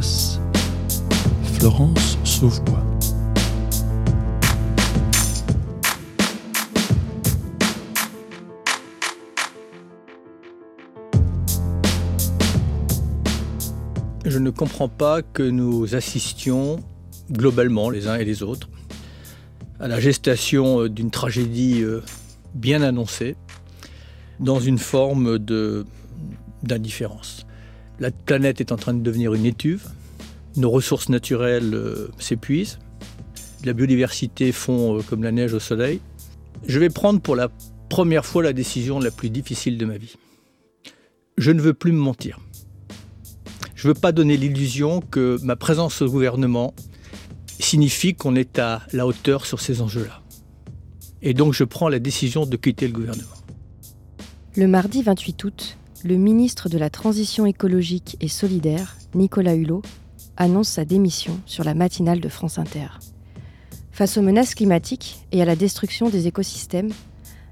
Espace, Florence Sauvebois. Je ne comprends pas que nous assistions globalement, les uns et les autres, à la gestation euh, d'une tragédie euh, bien annoncée, dans une forme d'indifférence. La planète est en train de devenir une étuve, nos ressources naturelles euh, s'épuisent, la biodiversité fond comme la neige au soleil. Je vais prendre pour la première fois la décision la plus difficile de ma vie. Je ne veux plus me mentir. Je ne veux pas donner l'illusion que ma présence au gouvernement signifie qu'on est à la hauteur sur ces enjeux-là. Et donc je prends la décision de quitter le gouvernement. Le mardi 28 août, le ministre de la Transition écologique et solidaire, Nicolas Hulot, annonce sa démission sur la matinale de France Inter. Face aux menaces climatiques et à la destruction des écosystèmes,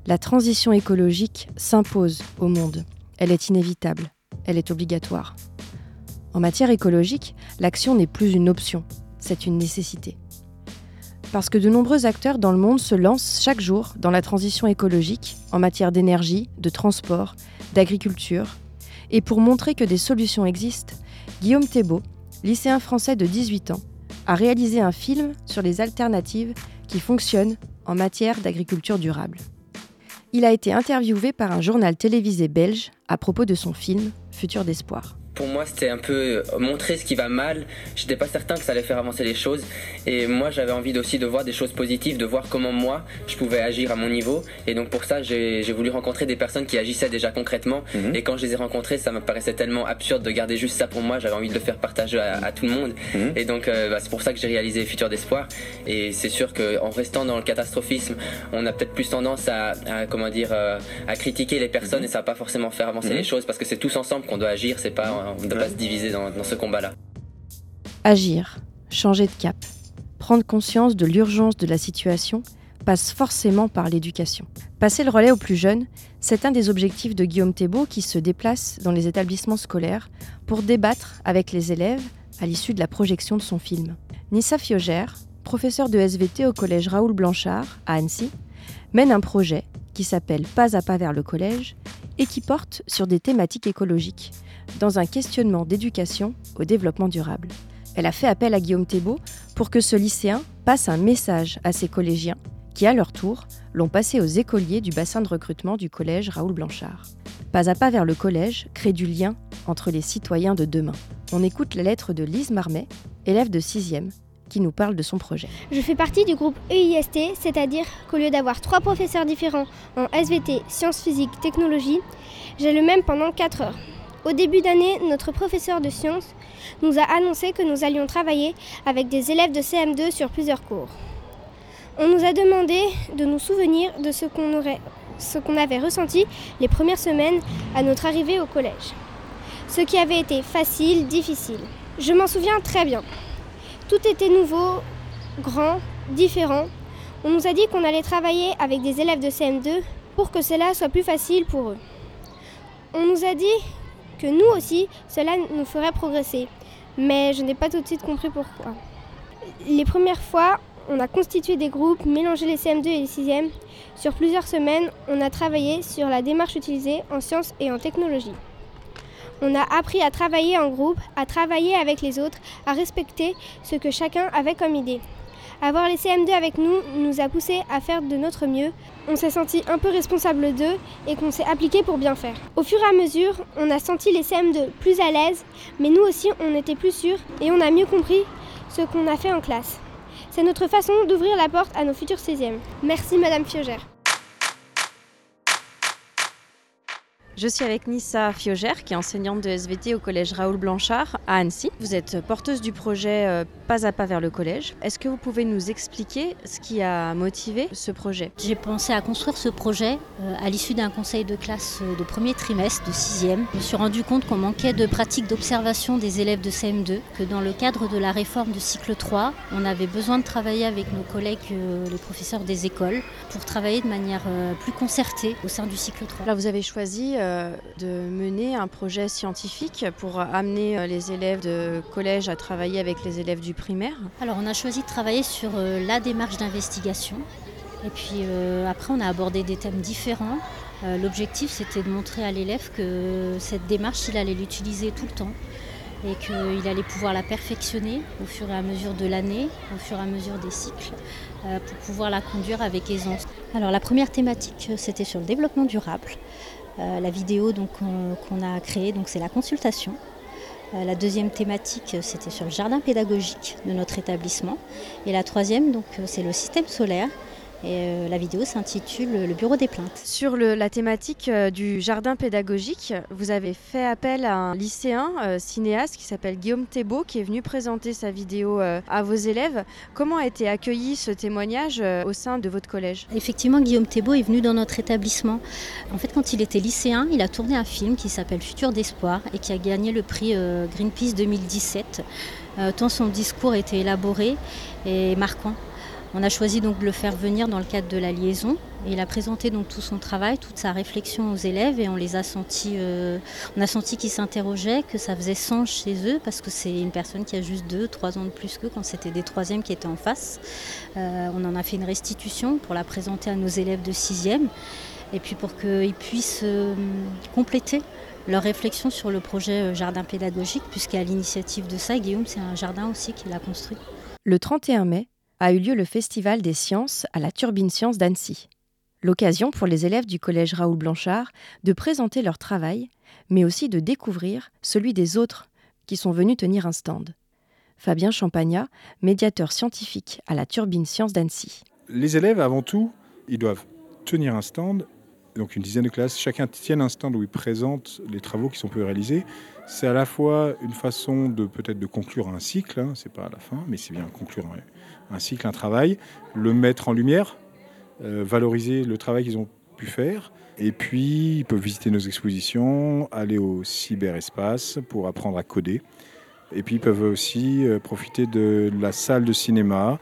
la transition écologique s'impose au monde. Elle est inévitable, elle est obligatoire. En matière écologique, l'action n'est plus une option, c'est une nécessité. Parce que de nombreux acteurs dans le monde se lancent chaque jour dans la transition écologique en matière d'énergie, de transport, d'agriculture. Et pour montrer que des solutions existent, Guillaume Thébault, lycéen français de 18 ans, a réalisé un film sur les alternatives qui fonctionnent en matière d'agriculture durable. Il a été interviewé par un journal télévisé belge à propos de son film Futur d'espoir pour moi, c'était un peu euh, montrer ce qui va mal. J'étais pas certain que ça allait faire avancer les choses. Et moi, j'avais envie aussi de voir des choses positives, de voir comment moi, je pouvais agir à mon niveau. Et donc, pour ça, j'ai voulu rencontrer des personnes qui agissaient déjà concrètement. Mhm. Et quand je les ai rencontrées, ça me paraissait tellement absurde de garder juste ça pour moi. J'avais envie de le faire partager à, tout le monde. Mhm. Et donc, euh, bah, c'est pour ça que j'ai réalisé Futur d'Espoir. Et c'est sûr qu'en restant dans le catastrophisme, on a peut-être plus tendance à, comment dire, euh, à critiquer les personnes mhm. et ça va pas forcément faire avancer les choses parce que c'est tous ensemble qu'on doit agir. C'est pas on ne doit pas se diviser dans, ce combat-là. Agir, changer de cap, prendre conscience de l'urgence de la situation passe forcément par l'éducation. Passer le relais aux plus jeunes, c'est un des objectifs de Guillaume Thébault qui se déplace dans les établissements scolaires pour débattre avec les élèves à l'issue de la projection de son film. Nissa Fiogère, professeure de SVT au collège Raoul Blanchard à Annecy, mène un projet qui s'appelle Pas à pas vers le collège et qui porte sur des thématiques écologiques, dans un questionnement d'éducation au développement durable. Elle a fait appel à Guillaume Thébault pour que ce lycéen passe un message à ses collégiens qui, à leur tour, l'ont passé aux écoliers du bassin de recrutement du collège Raoul Blanchard. Pas à pas vers le collège crée du lien entre les citoyens de demain. On écoute la lettre de Lise Marmet, élève de 6e, qui nous parle de son projet. Je fais partie du groupe EIST, c'est-à-dire qu'au lieu d'avoir trois professeurs différents en SVT, sciences physiques, technologie, j'ai le même pendant 4 heures. Au début d'année, notre professeur de sciences nous a annoncé que nous allions travailler avec des élèves de CM2 sur plusieurs cours. On nous a demandé de nous souvenir de ce qu'on avait ressenti les premières semaines à notre arrivée au collège. Ce qui avait été facile, difficile. Je m'en souviens très bien. Tout était nouveau, grand, différent. On nous a dit qu'on allait travailler avec des élèves de CM2 pour que cela soit plus facile pour eux. On nous a dit que nous aussi, cela nous ferait progresser. Mais je n'ai pas tout de suite compris pourquoi. Les premières fois, on a constitué des groupes, mélangé les CM2 et les 6e. Sur plusieurs semaines, on a travaillé sur la démarche utilisée en sciences et en technologie. On a appris à travailler en groupe, à travailler avec les autres, à respecter ce que chacun avait comme idée. Avoir les CM2 avec nous nous a poussé à faire de notre mieux. On s'est senti un peu responsable d'eux et qu'on s'est appliqué pour bien faire. Au fur et à mesure, on a senti les CM2 plus à l'aise, mais nous aussi on était plus sûrs et on a mieux compris ce qu'on a fait en classe. C'est notre façon d'ouvrir la porte à nos futurs 16e. Merci Madame Fiogère. Je suis avec Nissa Fiogère, qui est enseignante de SVT au collège Raoul Blanchard à Annecy. Vous êtes porteuse du projet euh, Pas à pas vers le collège. Est-ce que vous pouvez nous expliquer ce qui a motivé ce projet? J'ai pensé à construire ce projet euh, à l'issue d'un conseil de classe euh, de premier trimestre, de sixième. Je me suis rendu compte qu'on manquait de pratiques d'observation des élèves de CM2, que dans le cadre de la réforme de cycle 3, on avait besoin de travailler avec nos collègues, les professeurs des écoles, pour travailler de manière plus concertée au sein du cycle 3. Là, vous avez choisi de mener un projet scientifique pour amener les élèves de collège à travailler avec les élèves du primaire Alors on a choisi de travailler sur euh, la démarche d'investigation. Et puis euh, après on a abordé des thèmes différents. Euh, L'objectif c'était de montrer à l'élève que cette démarche il allait l'utiliser tout le temps et qu'il allait pouvoir la perfectionner au fur et à mesure de l'année, au fur et à mesure des cycles, euh, pour pouvoir la conduire avec aisance. Alors la première thématique c'était sur le développement durable. Euh, la vidéo qu'on a créée c'est la consultation. Euh, La deuxième thématique, euh, c'était sur le jardin pédagogique de notre établissement. Et la troisième, c'est le système solaire. Et euh, la vidéo s'intitule Le bureau des plaintes. Sur le- la thématique euh, du jardin pédagogique, vous avez fait appel à un lycéen euh, cinéaste qui s'appelle Guillaume Thébault qui est venu présenter sa vidéo euh, à vos élèves. Comment a été accueilli ce témoignage euh, au sein de votre collège? Effectivement, Guillaume Thébault est venu dans notre établissement. En fait, quand il était lycéen, il a tourné un film qui s'appelle Futur d'espoir et qui a gagné le prix Greenpeace 2017. Euh, tant son discours était élaboré et marquant. On a choisi donc de le faire venir dans le cadre de la liaison. Il a présenté donc tout son travail, toute sa réflexion aux élèves et on les a sentis, euh, on a senti qu'ils s'interrogeaient, que ça faisait sens chez eux parce que c'est une personne qui a juste deux, trois ans de plus qu'eux quand c'était des troisièmes qui étaient en face. Euh, on en a fait une restitution pour la présenter à nos élèves de sixième et puis pour qu'ils puissent euh, compléter leur réflexion sur le projet jardin pédagogique puisqu'à l'initiative de ça, Guillaume, c'est un jardin aussi qu'il a construit. Le 31 mai a eu lieu le Festival des sciences à la Turbine Science d'Annecy. L'occasion pour les élèves du collège Raoul Blanchard de présenter leur travail, mais aussi de découvrir celui des autres qui sont venus tenir un stand. Fabien Champagnat, médiateur scientifique à la Turbine Science d'Annecy. Les élèves, avant tout, ils doivent tenir un stand, donc une dizaine de classes, chacun tienne un stand où ils présentent les travaux qui sont peu réalisés. C'est à la fois une façon de peut-être de conclure un cycle, hein, c'est pas à la fin, mais c'est bien conclure un, cycle, un travail, le mettre en lumière, euh, valoriser le travail qu'ils ont pu faire. Et puis, ils peuvent visiter nos expositions, aller au cyberespace pour apprendre à coder. Et puis, ils peuvent aussi euh, profiter de la salle de cinéma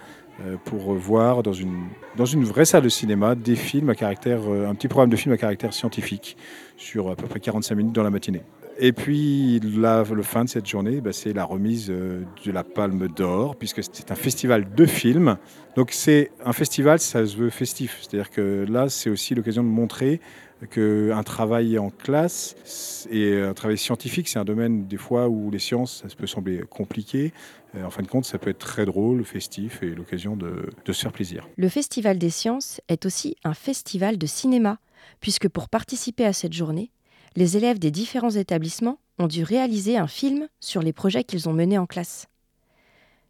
pour voir dans une, dans une vraie salle de cinéma des films à caractère, euh, un petit programme de films à caractère scientifique sur à peu près 45 minutes dans la matinée. Et puis, la, le fin de cette journée, bah, c'est la remise euh, de la Palme d'Or, puisque c'est un festival de films. Donc, c'est un festival, ça se veut festif. C'est-à-dire que là, c'est aussi l'occasion de montrer qu'un travail en classe et un travail scientifique, c'est un domaine des fois où les sciences, ça peut sembler compliqué. Euh, En fin de compte, ça peut être très drôle, festif et l'occasion de se faire plaisir. Le Festival des sciences est aussi un festival de cinéma, puisque pour participer à cette journée, les élèves des différents établissements ont dû réaliser un film sur les projets qu'ils ont menés en classe.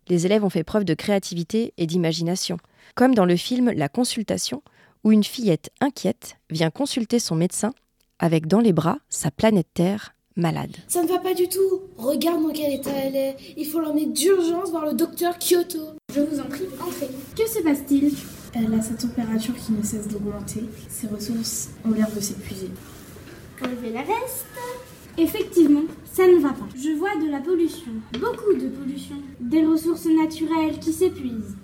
Les élèves ont fait preuve de créativité et d'imagination, comme dans le film La consultation, où une fillette inquiète vient consulter son médecin avec dans les bras sa planète Terre malade. Ça ne va pas du tout. Regarde dans quel état elle est. Il faut l'emmener d'urgence voir le docteur Kyoto. Je vous en prie, entrez. Que se passe-t-il? Elle a sa température qui ne cesse d'augmenter. Ses ressources ont l'air de s'épuiser. Enlevez la veste. Effectivement, ça ne va pas. Je vois de la pollution, beaucoup de pollution, des ressources naturelles qui s'épuisent,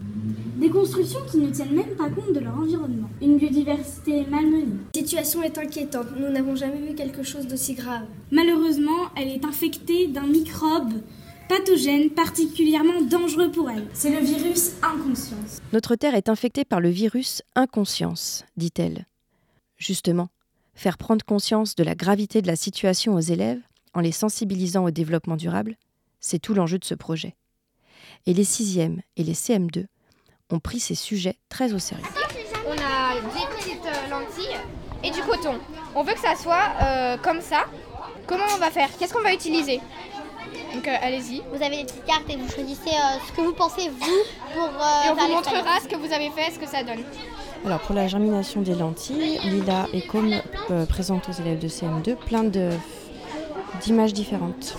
des constructions qui ne tiennent même pas compte de leur environnement, une biodiversité malmenée. La situation est inquiétante. Nous n'avons jamais vu quelque chose d'aussi grave. Malheureusement, elle est infectée d'un microbe pathogène particulièrement dangereux pour elle. C'est le virus inconscience. Notre Terre est infectée par le virus inconscience, dit-elle. Justement, faire prendre conscience de la gravité de la situation aux élèves en les sensibilisant au développement durable, c'est tout l'enjeu de ce projet. Et les 6e et les CM2 ont pris ces sujets très au sérieux. On a des petites euh, lentilles et du coton. On veut que ça soit euh, comme ça. Comment on va faire? Qu'est-ce qu'on va utiliser? Donc euh, allez-y. Vous avez des petites cartes et vous choisissez euh, ce que vous pensez, vous, pour euh, Et on faire vous montrera ce que vous avez fait, ce que ça donne. Alors pour la germination des lentilles, Lila et Com euh, présentent aux élèves de CM2 plein de- d'images différentes.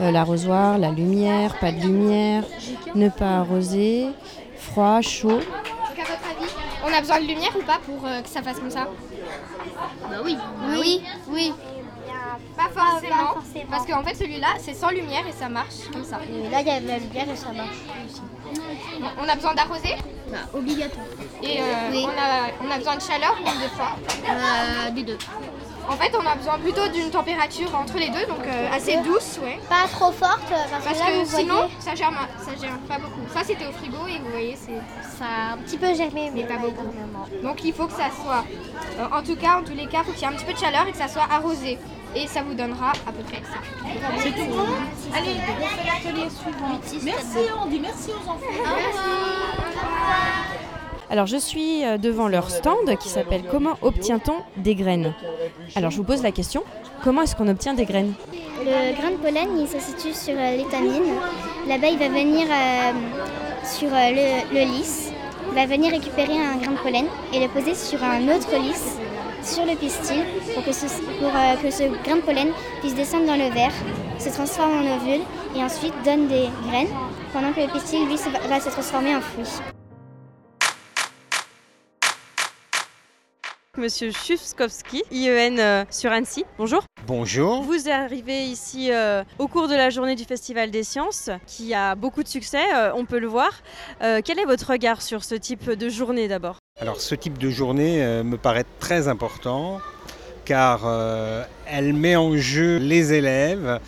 Euh, L'arrosoir, la lumière, pas de lumière, ne pas arroser, froid, chaud. Donc à votre avis, on a besoin de lumière ou pas pour euh, que ça fasse comme ça? Bah oui. Oui, oui. Pas forcément. pas forcément. Parce qu'en fait celui-là c'est sans lumière et ça marche comme ça. Et là, il y a de la lumière et ça marche aussi. On a besoin d'arroser? Bah, obligatoire. et euh, Oui. on, a, on a besoin de chaleur ou de froid Euh, des deux. En fait, on a besoin plutôt d'une température entre les deux, donc euh, assez douce, ouais. Pas trop forte, parce, Parce que, là, que vous sinon, voyez, ça germe, ça germe pas beaucoup. Ça, c'était au frigo et vous voyez, c'est ça a un petit peu germé, mais pas pas beaucoup. énormément. Donc il faut que ça soit, euh, en tout cas, en tous les cas, il faut qu'il y ait un petit peu de chaleur et que ça soit arrosé. Et ça vous donnera à peu près ça. C'est tout bon Allez, on fait l'atelier suivant. Merci, on dit merci aux enfants. Alors je suis euh, devant leur stand qui s'appelle Comment obtient-on des graines? Alors je vous pose la question, comment est-ce qu'on obtient des graines? Le grain de pollen, il se situe sur euh, l'étamine. Là-bas, il va venir euh, sur le, le lys. Il va venir récupérer un grain de pollen et le poser sur un autre lys, sur le pistil, pour que ce, pour, euh, que ce grain de pollen puisse descendre dans le verre, se transforme en ovule et ensuite donne des graines, pendant que le pistil, lui, se- va, va se transformer en fruit. Monsieur Chufskowski, IEN euh, sur Annecy. Bonjour. Bonjour. Vous arrivez ici euh, au cours de la journée du Festival des Sciences, qui a beaucoup de succès, euh, on peut le voir. Euh, quel est votre regard sur ce type de journée d'abord? Alors ce type de journée euh, me paraît très important car euh, elle met en jeu les élèves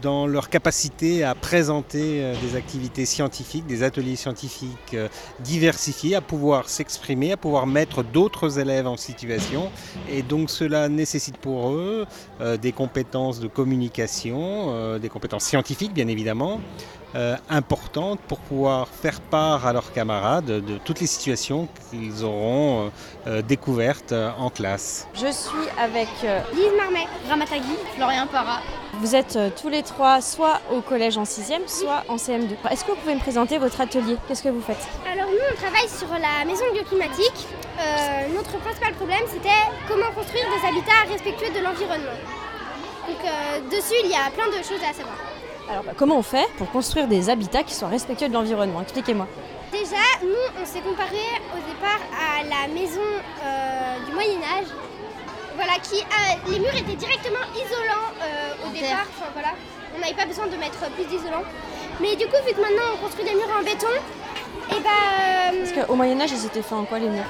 dans leur capacité à présenter euh, des activités scientifiques, des ateliers scientifiques diversifiés, à pouvoir s'exprimer, à pouvoir mettre d'autres élèves en situation. Et donc cela nécessite pour eux des compétences de communication, des compétences scientifiques bien évidemment, euh, importantes pour pouvoir faire part à leurs camarades de toutes les situations qu'ils auront euh, euh, découvertes euh, en classe. Je suis avec euh, Lise Marmet, Ramatagui, Florian Para. Vous êtes euh, tous les trois soit au collège en 6e, soit en CM2. Est-ce que vous pouvez me présenter votre atelier? Qu'est-ce que vous faites? Alors nous, on travaille sur la maison bioclimatique. Euh, notre principal problème, c'était comment construire des habitats respectueux de l'environnement. Donc euh, dessus, il y a plein de choses à savoir. Alors bah, comment on fait pour construire des habitats qui soient respectueux de l'environnement? Expliquez-moi. Déjà, nous, on s'est comparé au départ à la maison euh, du Moyen Âge. Voilà, qui a- les murs étaient directement isolants euh, au En départ. Enfin, voilà, on n'avait pas besoin de mettre plus d'isolant. Mais du coup, vu que maintenant on construit des murs en béton, et bah euh, Parce qu'au Moyen-Âge, ils étaient faits en quoi les murs?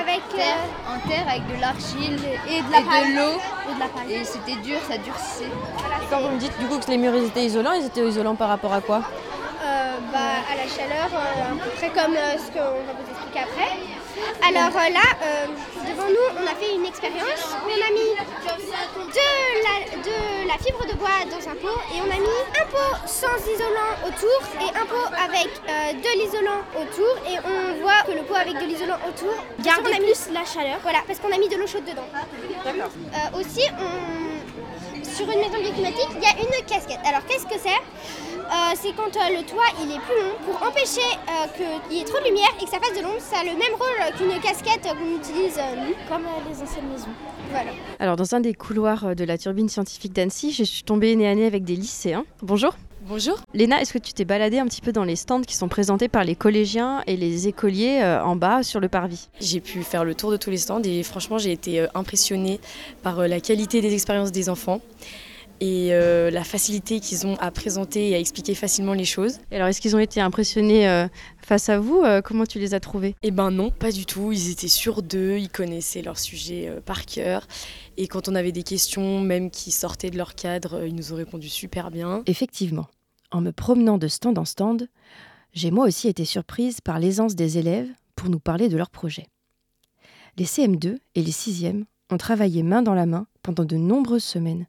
Avec euh, Terre, en terre avec de l'argile et, Et de la paille. l'eau. et de la paille. Et c'était dur, ça durcissait. Et quand vous me dites du coup que les murs ils étaient isolants, ils étaient isolants par rapport à quoi? Euh, bah, à la chaleur, euh, à peu près comme euh, ce qu'on va vous expliquer après. Alors euh, là, euh, devant nous, on a fait une expérience. On a mis de la, de la fibre de bois dans un pot et on a mis un pot sans isolant autour et un pot avec euh, de l'isolant autour et on voit que le pot avec de l'isolant autour garde plus la chaleur. Voilà, parce qu'on a mis de l'eau chaude dedans. Euh, aussi, on- sur une maison bioclimatique, il y a une casquette. Alors qu'est-ce que c'est? C'est quand euh, le toit il est plus long pour empêcher euh, qu'il y ait trop de lumière et que ça fasse de l'ombre. Ça a le même rôle qu'une casquette qu'on utilise euh, nous, comme euh, les anciennes maisons. Voilà. Alors dans un des couloirs euh, de la turbine scientifique d'Annecy, je suis tombée nez à nez avec des lycéens. Bonjour. Bonjour. Léna, est-ce que tu t'es baladée un petit peu dans les stands qui sont présentés par les collégiens et les écoliers euh, en bas sur le parvis? J'ai pu faire le tour de tous les stands et franchement j'ai été euh, impressionnée par euh, la qualité des expériences des enfants et euh, la facilité qu'ils ont à présenter et à expliquer facilement les choses. Et alors est-ce qu'ils ont été impressionnés euh, face à vous Euh, Comment tu les as trouvés? Eh ben non, pas du tout. Ils étaient sûrs d'eux, ils connaissaient leur sujet euh, par cœur. Et quand on avait des questions, même qui sortaient de leur cadre, ils nous ont répondu super bien. Effectivement, en me promenant de stand en stand, j'ai moi aussi été surprise par l'aisance des élèves pour nous parler de leur projet. Les CM2 et les 6e ont travaillé main dans la main pendant de nombreuses semaines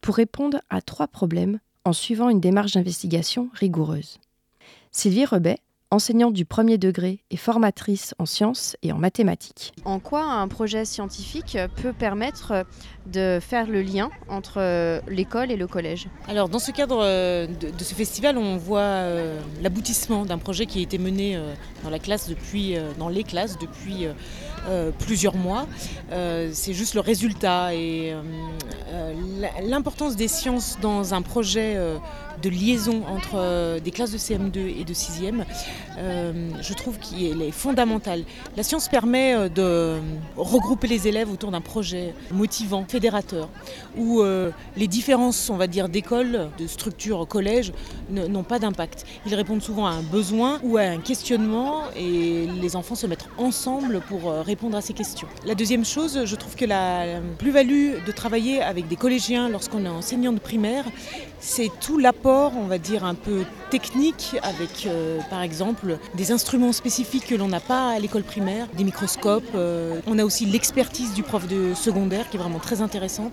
pour répondre à trois problèmes en suivant une démarche d'investigation rigoureuse. Sylvie Rebet, enseignante du premier degré et formatrice en sciences et en mathématiques. En quoi un projet scientifique peut permettre de faire le lien entre euh, l'école et le collège? Alors dans ce cadre euh, de, ce festival, on voit euh, l'aboutissement d'un projet qui a été mené dans la classe depuis, dans les classes depuis plusieurs mois. C'est juste le résultat et l'importance des sciences dans un projet de liaison entre des classes de CM2 et de 6e, euh, je trouve qu'elle est fondamentale. La science permet euh, de regrouper les élèves autour d'un projet motivant, fédérateur, où euh, les différences, on va dire, d'école, de structure, collège, n'ont pas d'impact. Ils répondent souvent à un besoin ou à un questionnement et les enfants se mettent ensemble pour répondre à ces questions. La deuxième chose, je trouve que la plus-value de travailler avec des collégiens lorsqu'on est enseignant de primaire, c'est tout l'apport, on va dire, un peu technique avec, euh, par exemple, des instruments spécifiques que l'on n'a pas à l'école primaire, des microscopes. Euh, on a aussi l'expertise du prof de secondaire qui est vraiment très intéressante.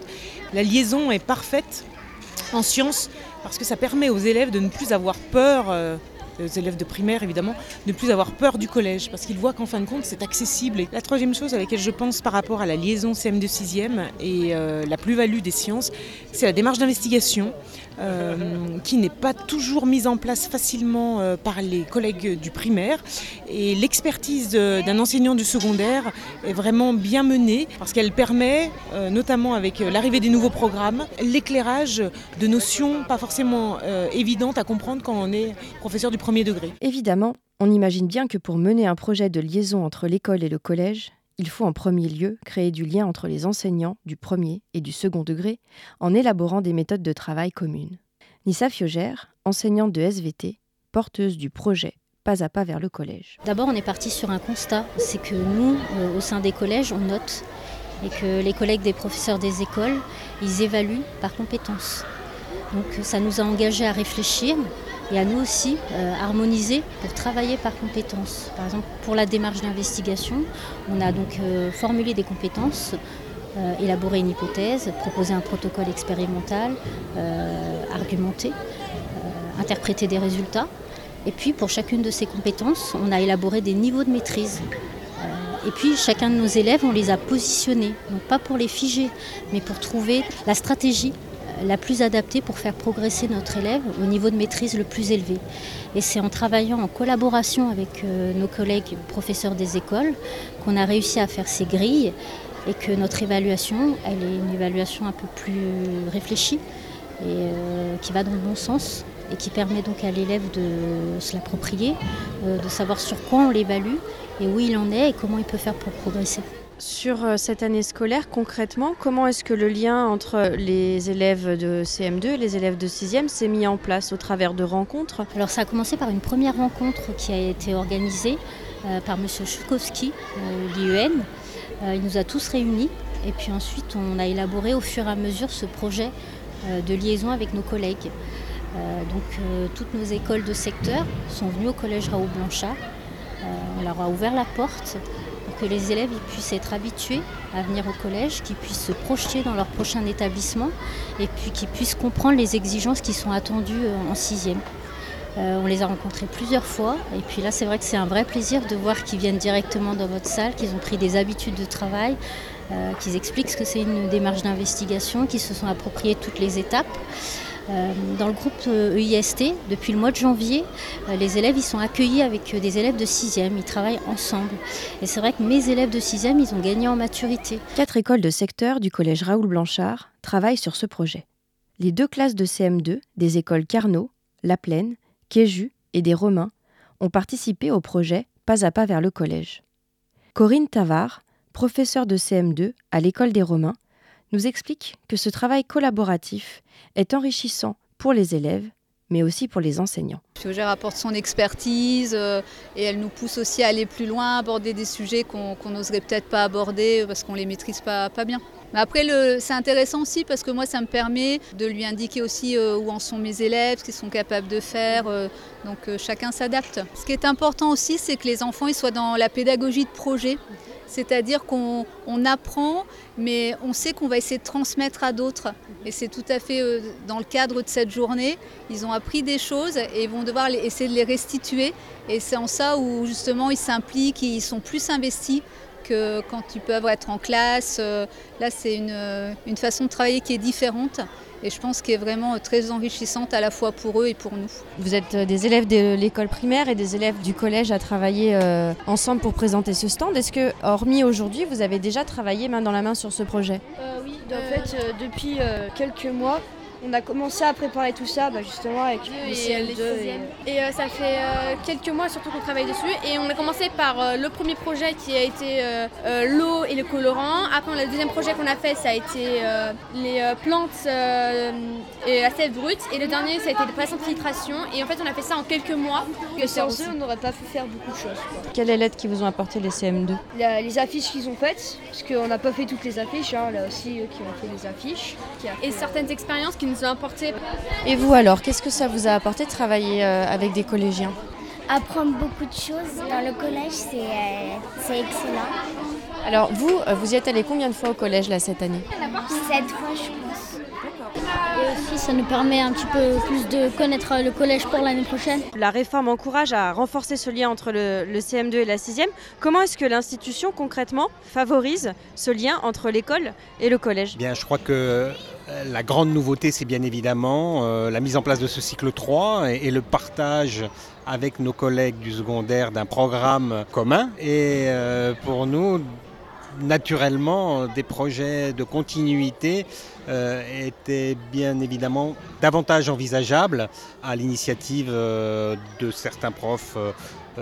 La liaison est parfaite en sciences parce que ça permet aux élèves de ne plus avoir peur euh, aux élèves de primaire évidemment, ne plus avoir peur du collège, parce qu'ils voient qu'en fin de compte c'est accessible. Et la troisième chose à laquelle je pense par rapport à la liaison CM2 6e et la plus-value des sciences, c'est la démarche d'investigation. Euh, qui n'est pas toujours mise en place facilement euh, par les collègues du primaire. Et l'expertise d'un enseignant du secondaire est vraiment bien menée parce qu'elle permet, euh, notamment avec l'arrivée des nouveaux programmes, l'éclairage de notions pas forcément évidentes à comprendre quand on est professeur du premier degré. Évidemment, on imagine bien que pour mener un projet de liaison entre l'école et le collège, il faut en premier lieu créer du lien entre les enseignants du premier et du second degré en élaborant des méthodes de travail communes. Nissa Fiogère, enseignante de SVT, porteuse du projet Pas à pas vers le collège. D'abord, on est parti sur un constat, c'est que nous, euh, au sein des collèges, on note et que les collègues des professeurs des écoles, ils évaluent par compétences. Donc ça nous a engagés à réfléchir et à nous aussi euh, harmoniser pour travailler par compétences. Par exemple, pour la démarche d'investigation, on a donc euh, formulé des compétences, euh, élaboré une hypothèse, proposé un protocole expérimental, argumenté, interprété des résultats. Et puis pour chacune de ces compétences, on a élaboré des niveaux de maîtrise. Et puis chacun de nos élèves, on les a positionnés, non pas pour les figer, mais pour trouver la stratégie la plus adaptée pour faire progresser notre élève au niveau de maîtrise le plus élevé. Et c'est en travaillant en collaboration avec euh, nos collègues professeurs des écoles qu'on a réussi à faire ces grilles et que notre évaluation, elle est une évaluation un peu plus réfléchie et euh, qui va dans le bon sens et qui permet donc à l'élève de se l'approprier, euh, de savoir sur quoi on l'évalue et où il en est et comment il peut faire pour progresser. Sur euh, cette année scolaire, concrètement, comment est-ce que le lien entre les élèves de CM2 et les élèves de 6e s'est mis en place au travers de rencontres? Alors ça a commencé par une première rencontre qui a été organisée euh, par M. Chukowski, euh, l'IEN. il nous a tous réunis et puis ensuite on a élaboré au fur et à mesure ce projet de liaison avec nos collègues. donc toutes nos écoles de secteur sont venues au collège Raoul Blanchard. on leur a ouvert la porte que les élèves puissent être habitués à venir au collège, qu'ils puissent se projeter dans leur prochain établissement et puis qu'ils puissent comprendre les exigences qui sont attendues euh, en sixième. Euh, on les a rencontrés plusieurs fois et puis là c'est vrai que c'est un vrai plaisir de voir qu'ils viennent directement dans votre salle, qu'ils ont pris des habitudes de travail, euh, qu'ils expliquent ce que c'est une démarche d'investigation, qu'ils se sont appropriés toutes les étapes. Euh, dans le groupe EIST, e depuis le mois de janvier, euh, les élèves sont accueillis avec euh, des élèves de 6e, ils travaillent ensemble. Et c'est vrai que mes élèves de 6e, ils ont gagné en maturité. Quatre écoles de secteur du collège Raoul Blanchard travaillent sur ce projet. Les deux classes de CM2 des écoles Carnot, La Plaine, Kéju et des Romains ont participé au projet Pas à pas vers le collège. Corinne Tavard, professeure de CM2 à l'école des Romains, nous explique que ce travail collaboratif est enrichissant pour les élèves, mais aussi pour les enseignants. Fiogère apporte son expertise euh, et elle nous pousse aussi à aller plus loin, aborder des sujets qu'on n'oserait peut-être pas aborder parce qu'on ne les maîtrise pas, pas bien. Mais après, c'est intéressant aussi parce que moi, ça me permet de lui indiquer aussi euh, où en sont mes élèves, ce qu'ils sont capables de faire. Euh, donc chacun s'adapte. Ce qui est important aussi, c'est que les enfants ils soient dans la pédagogie de projet. C'est-à-dire qu'on apprend, mais on sait qu'on va essayer de transmettre à d'autres. Et c'est tout à fait euh, dans le cadre de cette journée. Ils ont appris des choses et ils vont devoir essayer de les restituer. Et c'est en ça où justement ils s'impliquent, ils sont plus investis que quand ils peuvent être en classe. Euh, là, c'est une, une façon de travailler qui est différente et je pense qu'elle est vraiment très enrichissante à la fois pour eux et pour nous. Vous êtes euh, des élèves de l'école primaire et des élèves du collège à travailler euh, ensemble pour présenter ce stand. Est-ce que, hormis aujourd'hui, vous avez déjà travaillé main dans la main sur ce projet? Euh, Oui, en fait, depuis quelques mois, On a commencé à préparer tout ça bah, justement avec les CM2. Et, et euh, ça fait euh, quelques mois surtout qu'on travaille dessus. Et on a commencé par euh, le premier projet qui a été l'eau et le colorant. Après, le deuxième projet qu'on a fait, ça a été les plantes et la sève brute. Et le dernier, ça a été les pressions de filtration. Et en fait, on a fait ça en quelques mois. Que sans eux, on n'aurait pas pu faire beaucoup de choses. Quelle est l'aide qu'ils vous ont apporté les CM2 Les affiches qu'ils ont faites, parce qu'on n'a pas fait toutes les affiches. Hein. Là aussi, eux qui ont fait les affiches. Et certaines expériences qui nous ont apporté. Et vous alors, qu'est-ce que ça vous a apporté de travailler euh, avec des collégiens? Apprendre beaucoup de choses dans le collège, c'est euh, excellent. Alors vous, euh, vous y êtes allé combien de fois au collège là cette année? Sept fois, je. Et aussi, ça nous permet un petit peu plus de connaître le collège pour l'année prochaine. La réforme encourage à renforcer ce lien entre le, le CM2 et la 6e. Comment est-ce que l'institution concrètement favorise ce lien entre l'école et le collège? Bien, je crois que la grande nouveauté, c'est bien évidemment euh, la mise en place de ce cycle 3 et, le partage avec nos collègues du secondaire d'un programme commun. Et euh, pour nous, naturellement, des projets de continuité euh, étaient bien évidemment davantage envisageables à l'initiative de certains profs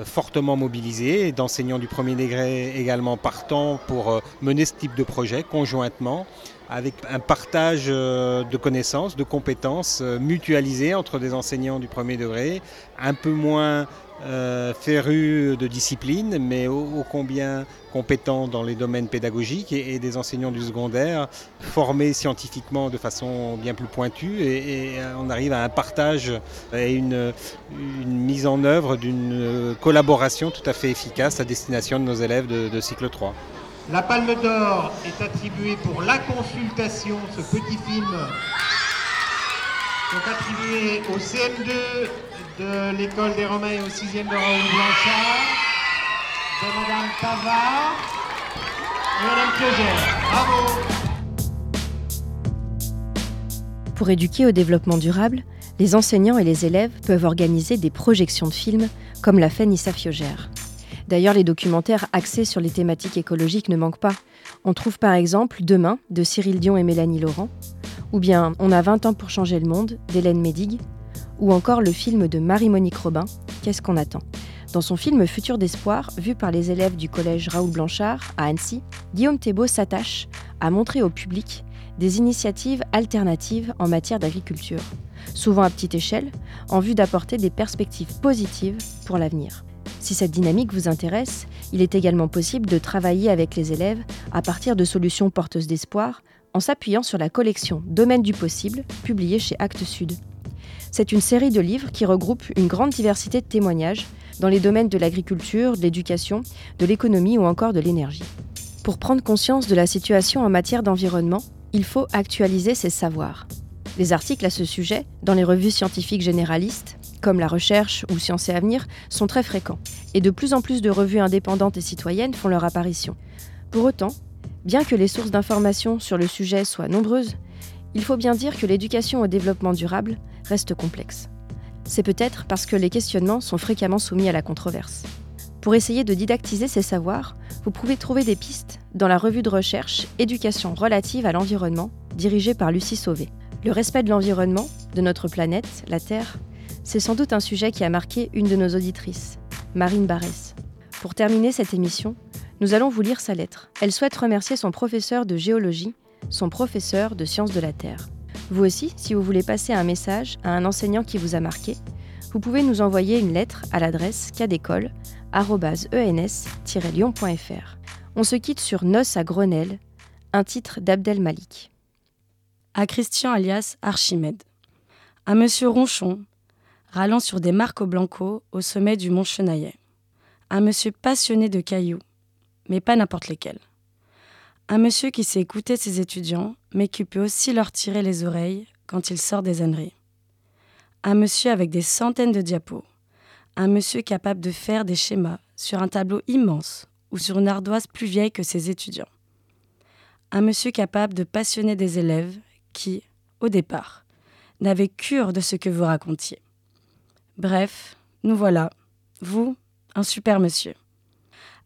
fortement mobilisés, d'enseignants du premier degré également partant pour mener ce type de projet conjointement avec un partage euh, de connaissances, de compétences euh, mutualisées entre des enseignants du premier degré, un peu moins euh, férus de discipline, mais ô, combien compétents dans les domaines pédagogiques, et, des enseignants du secondaire formés scientifiquement de façon bien plus pointue, et, on arrive à un partage et une, mise en œuvre d'une collaboration tout à fait efficace à destination de nos élèves de cycle 3. La Palme d'Or est attribuée pour La Consultation, ce petit film, donc attribué au CM2 de l'école des Romains et au 6e de Raoul Blanchard, de Madame Tavard et Madame Piogère. Bravo Pour éduquer au développement durable, les enseignants et les élèves peuvent organiser des projections de films, comme l'a fait Nissa Fiogère. D'ailleurs, les documentaires axés sur les thématiques écologiques ne manquent pas. On trouve par exemple Demain de Cyril Dion et Mélanie Laurent, ou bien On a 20 ans pour changer le monde d'Hélène Médig, ou encore le film de Marie-Monique Robin, Qu'est-ce qu'on attend? Dans son film Futur d'espoir, vu par les élèves du collège Raoul Blanchard à Annecy, Guillaume Thébault s'attache à montrer au public des initiatives alternatives en matière d'agriculture, souvent à petite échelle, en vue d'apporter des perspectives positives pour l'avenir. Si cette dynamique vous intéresse, il est également possible de travailler avec les élèves à partir de solutions porteuses d'espoir en s'appuyant sur la collection Domaine du possible, publiée chez Actes Sud. C'est une série de livres qui regroupe une grande diversité de témoignages dans les domaines de l'agriculture, de l'éducation, de l'économie ou encore de l'énergie. Pour prendre conscience de la situation en matière d'environnement, il faut actualiser ses savoirs. Les articles à ce sujet, dans les revues scientifiques généralistes, comme La Recherche ou Sciences et Avenir, sont très fréquents, et de plus en plus de revues indépendantes et citoyennes font leur apparition. Pour autant, bien que les sources d'informations sur le sujet soient nombreuses, il faut bien dire que l'éducation au développement durable reste complexe. C'est peut-être parce que les questionnements sont fréquemment soumis à la controverse. Pour essayer de didactiser ces savoirs, vous pouvez trouver des pistes dans la revue de recherche Éducation relative à l'environnement, dirigée par Lucie Sauvé. Le respect de l'environnement, de notre planète, la Terre, c'est sans doute un sujet qui a marqué une de nos auditrices, Marine Barès. Pour terminer cette émission, nous allons vous lire sa lettre. Elle souhaite remercier son professeur de géologie, son professeur de sciences de la Terre. Vous aussi, si vous voulez passer un message à un enseignant qui vous a marqué, vous pouvez nous envoyer une lettre à l'adresse cadécole.ens-lyon.fr. On se quitte sur Noce à Grenelle, un titre d'Abdel Malik. À Christian alias Archimède. À Monsieur Ronchon, râlant sur des marques blanco au sommet du mont Chenaillet. Un monsieur passionné de cailloux, mais pas n'importe lesquels. Un monsieur qui sait écouter ses étudiants, mais qui peut aussi leur tirer les oreilles quand il sort des âneries. Un monsieur avec des centaines de diapos. Un monsieur capable de faire des schémas sur un tableau immense ou sur une ardoise plus vieille que ses étudiants. Un monsieur capable de passionner des élèves qui, au départ, n'avaient cure de ce que vous racontiez. Bref, nous voilà, vous, un super monsieur.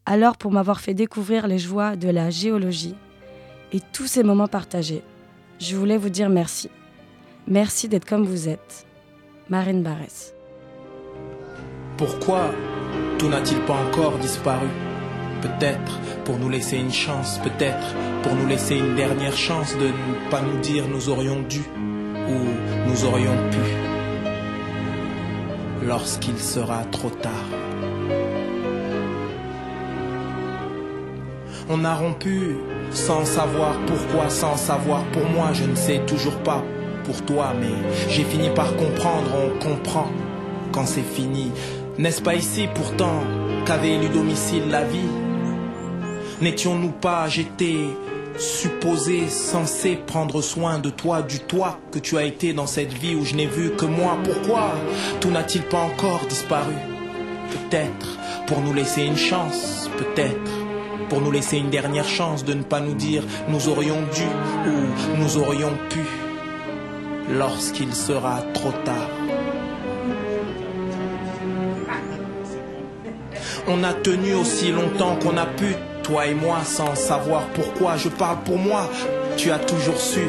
Alors pour m'avoir fait découvrir les joies de la géologie et tous ces moments partagés, je voulais vous dire merci. Merci d'être comme vous êtes. Marine Barès. Pourquoi tout n'a-t-il pas encore disparu? Peut-être pour nous laisser une chance, peut-être pour nous laisser une dernière chance de ne pas nous dire nous aurions dû ou nous aurions pu lorsqu'il sera trop tard. On a rompu sans savoir pourquoi, sans savoir pour moi, je ne sais toujours pas pour toi, mais j'ai fini par comprendre, on comprend quand c'est fini. N'est-ce pas ici pourtant qu'avait élu domicile la vie? N'étions-nous pas, j'étais supposé, censé prendre soin de toi, du toi que tu as été dans cette vie où je n'ai vu que moi? Pourquoi tout n'a-t-il pas encore disparu? Peut-être pour nous laisser une chance, peut-être pour nous laisser une dernière chance de ne pas nous dire nous aurions dû ou nous aurions pu lorsqu'il sera trop tard. On a tenu aussi longtemps qu'on a pu, toi et moi, sans savoir pourquoi. Je parle pour moi, tu as toujours su.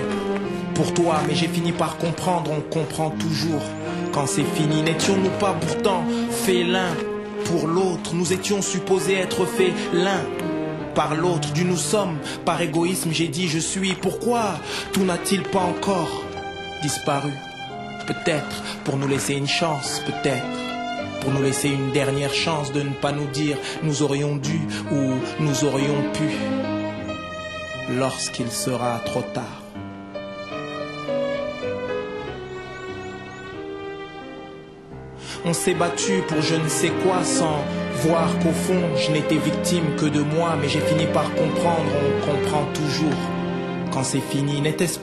Pour toi, mais j'ai fini par comprendre, on comprend toujours. Quand c'est fini, n'étions-nous pas pourtant faits l'un pour l'autre? Nous étions supposés être faits l'un par l'autre. Du nous sommes, par égoïsme, j'ai dit je suis. Pourquoi tout n'a-t-il pas encore disparu? Peut-être pour nous laisser une chance, peut-être pour nous laisser une dernière chance de ne pas nous dire nous aurions dû ou nous aurions pu lorsqu'il sera trop tard. On s'est battu pour je ne sais quoi sans voir qu'au fond je n'étais victime que de moi, mais j'ai fini par comprendre, on comprend toujours quand c'est fini. N'était-ce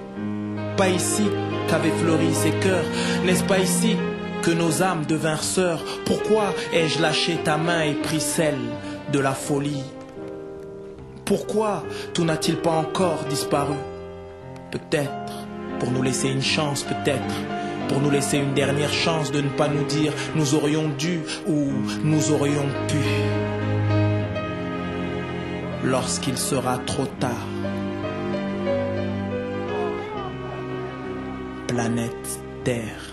pas ici qu'avaient fleuri ces cœurs? N'est-ce pas ici que nos âmes devinrent sœurs Pourquoi ai-je lâché ta main et pris celle de la folie? Pourquoi tout n'a-t-il pas encore disparu? Peut-être pour nous laisser une chance, peut-être pour nous laisser une dernière chance de ne pas nous dire nous aurions dû ou nous aurions pu lorsqu'il sera trop tard. Planète Terre.